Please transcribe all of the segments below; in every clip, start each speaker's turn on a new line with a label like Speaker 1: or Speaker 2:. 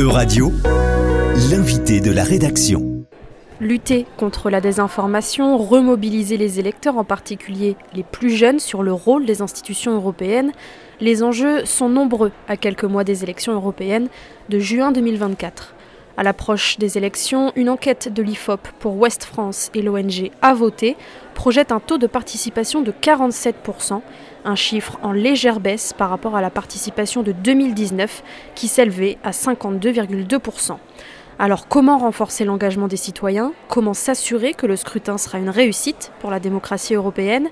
Speaker 1: Euradio, l'invité de la rédaction.
Speaker 2: Lutter contre la désinformation, remobiliser les électeurs, en particulier les plus jeunes, sur le rôle des institutions européennes, les enjeux sont nombreux à quelques mois des élections européennes de juin 2024. À l'approche des élections, une enquête de l'IFOP pour Ouest France et l'ONG A voté projette un taux de participation de 47%, un chiffre en légère baisse par rapport à la participation de 2019 qui s'élevait à 52,2%. Alors comment renforcer l'engagement des citoyens? Comment s'assurer que le scrutin sera une réussite pour la démocratie européenne?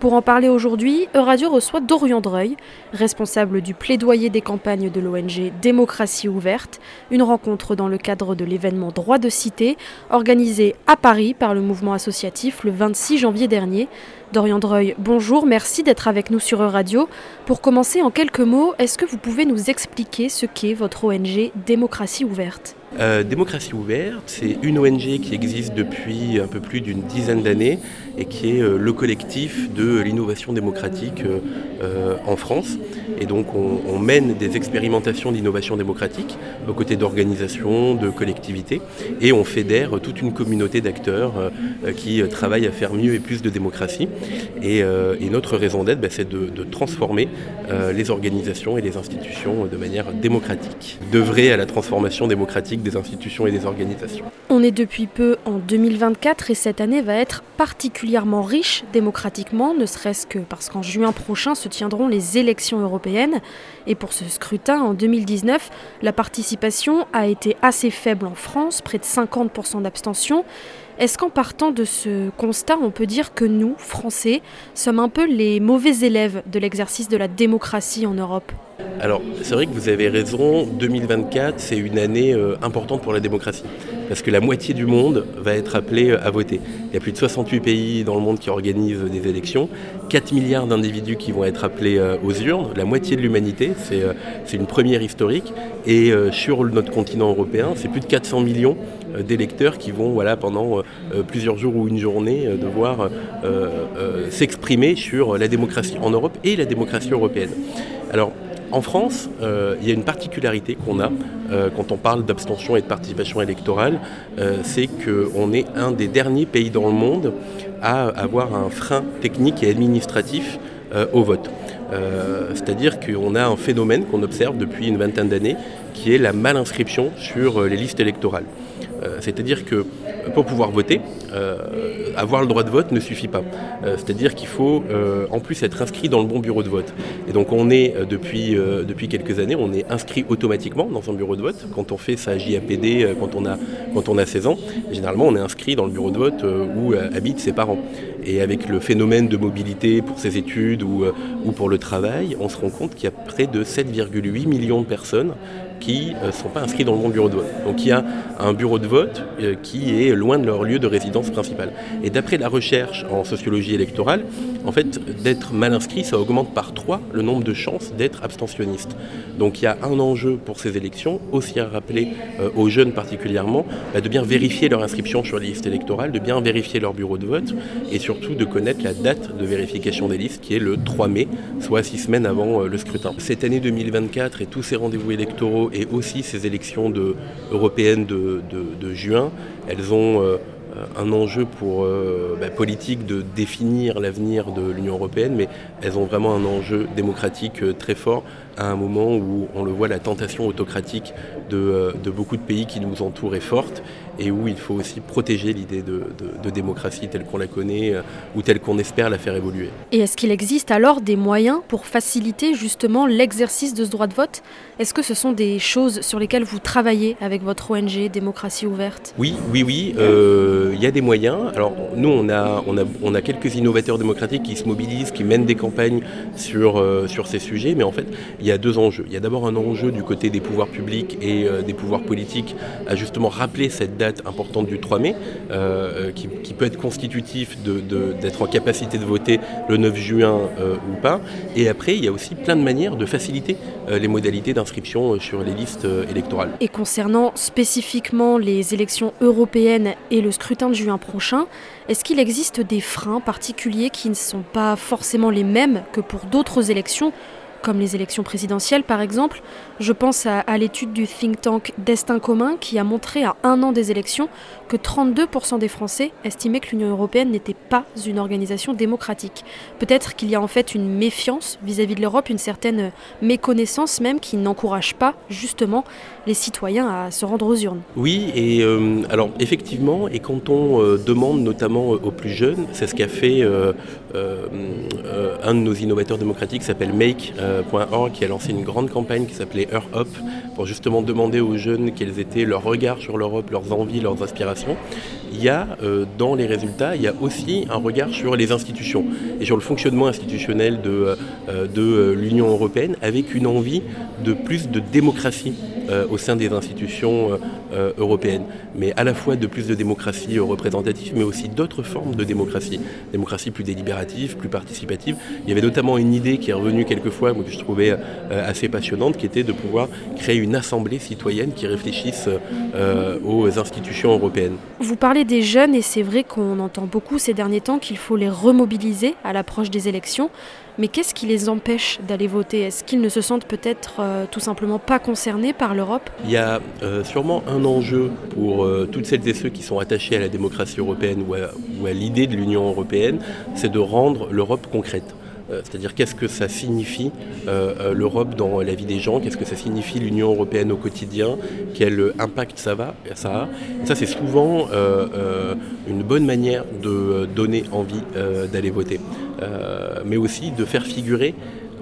Speaker 2: Pour en parler aujourd'hui, Euradio reçoit Dorian Dreuil, responsable du plaidoyer des campagnes de l'ONG Démocratie ouverte, une rencontre dans le cadre de l'événement Droit de cité, organisé à Paris par le mouvement associatif le 26 janvier dernier. Dorian Dreuil, bonjour, merci d'être avec nous sur Euradio. Pour commencer, en quelques mots, est-ce que vous pouvez nous expliquer ce qu'est votre ONG Démocratie ouverte?
Speaker 3: Euh, Démocratie ouverte, c'est une ONG qui existe depuis un peu plus d'une dizaine d'années et qui est euh, le collectif de l'innovation démocratique euh, en France. Et donc on, mène des expérimentations d'innovation démocratique aux côtés d'organisations, de collectivités, et on fédère toute une communauté d'acteurs qui travaillent à faire mieux et plus de démocratie. Et, notre raison d'être, bah, c'est de, de, transformer les organisations et les institutions de manière démocratique, d'œuvrer à la transformation démocratique des institutions et des organisations.
Speaker 2: On est depuis peu en 2024 et cette année va être particulièrement riche démocratiquement, ne serait-ce que parce qu'en juin prochain se tiendront les élections européennes. Et pour ce scrutin, en 2019, la participation a été assez faible en France, près de 50% d'abstention. Est-ce qu'en partant de ce constat, on peut dire que nous, Français, sommes un peu les mauvais élèves de l'exercice de la démocratie en Europe?
Speaker 3: Alors, c'est vrai que vous avez raison, 2024, c'est une année euh, importante pour la démocratie, parce que la moitié du monde va être appelé euh, à voter. Il y a plus de 68 pays dans le monde qui organisent des élections, 4 milliards d'individus qui vont être appelés euh, aux urnes, la moitié de l'humanité, c'est une première historique, et sur notre continent européen, c'est plus de 400 millions d'électeurs qui vont, voilà, pendant plusieurs jours ou une journée, devoir s'exprimer sur la démocratie en Europe et la démocratie européenne. Alors, en France, euh, il y a une particularité qu'on a euh, quand on parle d'abstention et de participation électorale, euh, c'est qu'on est un des derniers pays dans le monde à avoir un frein technique et administratif au vote. C'est-à-dire qu'on a un phénomène qu'on observe depuis une vingtaine d'années qui est la malinscription sur les listes électorales. C'est-à-dire que pour pouvoir voter, avoir le droit de vote ne suffit pas. Euh, c'est-à-dire qu'il faut euh, en plus être inscrit dans le bon bureau de vote. Et donc on est euh, depuis, quelques années, on est inscrit automatiquement dans un bureau de vote. Quand on fait sa JAPD, quand on a, quand on a 16 ans, généralement on est inscrit dans le bureau de vote où habitent ses parents. Et avec le phénomène de mobilité pour ses études ou, ou pour le travail, on se rend compte qu'il y a près de 7,8 millions de personnes qui ne sont pas inscrits dans le bon bureau de vote. Donc il y a un bureau de vote qui est loin de leur lieu de résidence principale. Et d'après la recherche en sociologie électorale, en fait, d'être mal inscrit, ça augmente par 3 le nombre de chances d'être abstentionniste. Donc il y a un enjeu pour ces élections, aussi à rappeler euh, aux jeunes particulièrement, bah, de bien vérifier leur inscription sur les listes électorales, de bien vérifier leur bureau de vote et surtout de connaître la date de vérification des listes qui est le 3 mai, soit 6 semaines avant euh, le scrutin. Cette année 2024 et tous ces rendez-vous électoraux et aussi ces élections européennes de, juin, elles ont... Euh, un enjeu pour, euh, bah, politique de définir l'avenir de l'Union européenne, mais elles ont vraiment un enjeu démocratique euh, très fort à un moment où on le voit, la tentation autocratique de, beaucoup de pays qui nous entourent est forte et où il faut aussi protéger l'idée de, démocratie telle qu'on la connaît ou telle qu'on espère la faire évoluer.
Speaker 2: Et est-ce qu'il existe alors des moyens pour faciliter justement l'exercice de ce droit de vote? Est-ce que ce sont des choses sur lesquelles vous travaillez avec votre ONG Démocratie ouverte?
Speaker 3: Oui, oui, oui il y a des moyens. Alors nous, on a, on, a, on a quelques innovateurs démocratiques qui se mobilisent, qui mènent des campagnes sur, euh, sur ces sujets, mais en fait, il y a deux enjeux. Il y a d'abord un enjeu du côté des pouvoirs publics et euh, des pouvoirs politiques à justement rappeler cette date importante du 3 mai, euh, qui, peut être constitutif d'être en capacité de voter le 9 juin ou pas. Et après, il y a aussi plein de manières de faciliter les modalités d'inscription sur les listes électorales.
Speaker 2: Et concernant spécifiquement les élections européennes et le scrutin de juin prochain, est-ce qu'il existe des freins particuliers qui ne sont pas forcément les mêmes que pour d'autres élections comme les élections présidentielles par exemple. Je pense à, l'étude du think tank Destin commun qui a montré à un an des élections que 32% des Français estimaient que l'Union européenne n'était pas une organisation démocratique. Peut-être qu'il y a en fait une méfiance vis-à-vis de l'Europe, une certaine méconnaissance même qui n'encourage pas justement les citoyens à se rendre aux urnes.
Speaker 3: Oui, et euh, alors effectivement, et quand on euh, demande notamment aux plus jeunes, c'est ce qu'a fait euh, euh, euh, un de nos innovateurs démocratiques qui s'appelle Qui a lancé une grande campagne qui s'appelait Earth Up pour justement demander aux jeunes quels étaient leurs regards sur l'Europe, leurs envies, leurs aspirations. Il y a euh, dans les résultats, il y a aussi un regard sur les institutions et sur le fonctionnement institutionnel de, euh, euh, l'Union européenne avec une envie de plus de démocratie euh, au sein des institutions euh, euh, européennes, mais à la fois de plus de démocratie représentative, mais aussi d'autres formes de démocratie, démocratie plus délibérative, plus participative. Il y avait notamment une idée qui est revenue quelquefois, que je trouvais assez passionnante, qui était de pouvoir créer une assemblée citoyenne qui réfléchisse aux institutions européennes.
Speaker 2: Vous parlez des jeunes et c'est vrai qu'on entend beaucoup ces derniers temps qu'il faut les remobiliser à l'approche des élections. Mais qu'est-ce qui les empêche d'aller voter? Est-ce qu'ils ne se sentent peut-être euh, tout simplement pas concernés par l'Europe?
Speaker 3: Il y a euh, sûrement un enjeu pour euh, toutes celles et ceux qui sont attachés à la démocratie européenne ou à, ou à l'idée de l'Union européenne, c'est de rendre l'Europe concrète. Euh, C'est-à-dire qu'est-ce que ça signifie euh, euh, l'Europe dans la vie des gens, qu'est-ce que ça signifie l'Union européenne au quotidien, quel impact ça, va, ça a? Ça c'est souvent une bonne manière de donner envie d'aller voter, mais aussi de faire figurer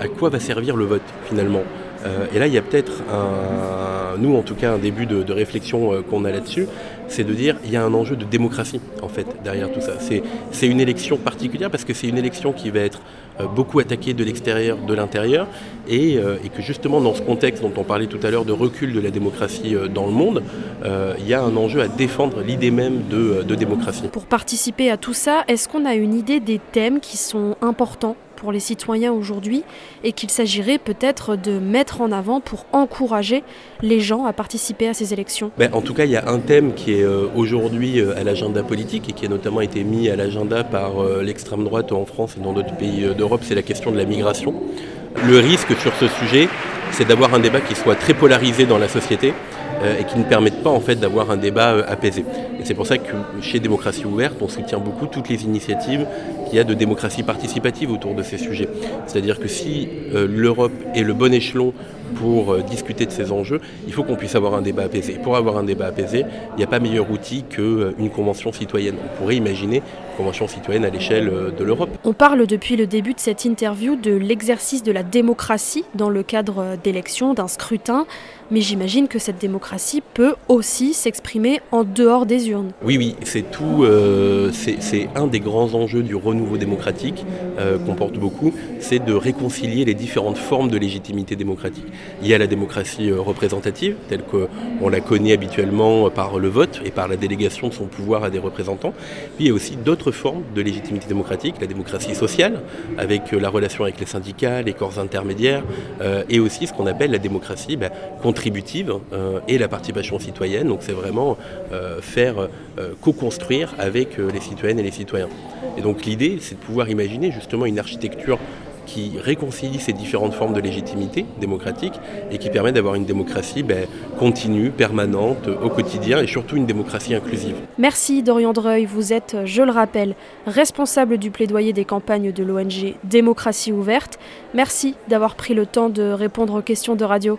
Speaker 3: à quoi va servir le vote finalement. Euh, et là, il y a peut-être un, nous en tout cas, un début de, réflexion euh, qu'on a là-dessus, c'est de dire il y a un enjeu de démocratie en fait derrière tout ça. C'est, une élection particulière parce que c'est une élection qui va être euh, beaucoup attaquée de l'extérieur, de l'intérieur, et, que justement dans ce contexte dont on parlait tout à l'heure de recul de la démocratie dans le monde, il y a un enjeu à défendre l'idée même de démocratie.
Speaker 2: Pour participer à tout ça, est-ce qu'on a une idée des thèmes qui sont importants pour les citoyens aujourd'hui et qu'il s'agirait peut-être de mettre en avant pour encourager les gens à participer à ces élections
Speaker 3: ben, En tout cas, il y a un thème qui est euh, aujourd'hui euh, à l'agenda politique et qui a notamment été mis à l'agenda par euh, l'extrême droite en France et dans d'autres pays d'Europe, c'est la question de la migration. Le risque sur ce sujet, c'est d'avoir un débat qui soit très polarisé dans la société et qui ne permette pas en fait d'avoir un débat euh, apaisé. Et c'est pour ça que chez Démocratie ouverte, on soutient beaucoup toutes les initiatives qu'il y a de démocratie participative autour de ces sujets. C'est-à-dire que si euh, l'Europe est le bon échelon pour euh, discuter de ces enjeux, il faut qu'on puisse avoir un débat apaisé. Pour avoir un débat apaisé, il n'y a pas meilleur outil qu'une convention citoyenne. On pourrait imaginer une convention citoyenne à l'échelle euh, de l'Europe.
Speaker 2: On parle depuis le début de cette interview de l'exercice de la démocratie dans le cadre d'élections, d'un scrutin, mais j'imagine que cette démocratie peut aussi s'exprimer en dehors des urnes.
Speaker 3: Oui, oui, c'est tout. Euh, c'est un des grands enjeux du renouveau démocratique euh, qu'on porte beaucoup, c'est de réconcilier les différentes formes de légitimité démocratique. Il y a la démocratie euh, représentative, telle qu'on la connaît habituellement par le vote et par la délégation de son pouvoir à des représentants. Puis il y a aussi d'autres formes de légitimité démocratique, la démocratie sociale, avec la relation avec les syndicats, les corps intermédiaires, et aussi ce qu'on appelle la démocratie ben, euh, et la participation citoyenne. Donc c'est vraiment euh, faire euh, co-construire avec les citoyennes et les citoyens. Et donc l'idée, c'est de pouvoir imaginer justement une architecture qui réconcilie ces différentes formes de légitimité démocratique et qui permet d'avoir une démocratie ben, continue, permanente, au quotidien et surtout une démocratie inclusive.
Speaker 2: Merci Dorian Dreuil, vous êtes, je le rappelle, responsable du plaidoyer des campagnes de l'ONG Démocratie ouverte. Merci d'avoir pris le temps de répondre aux questions de radio.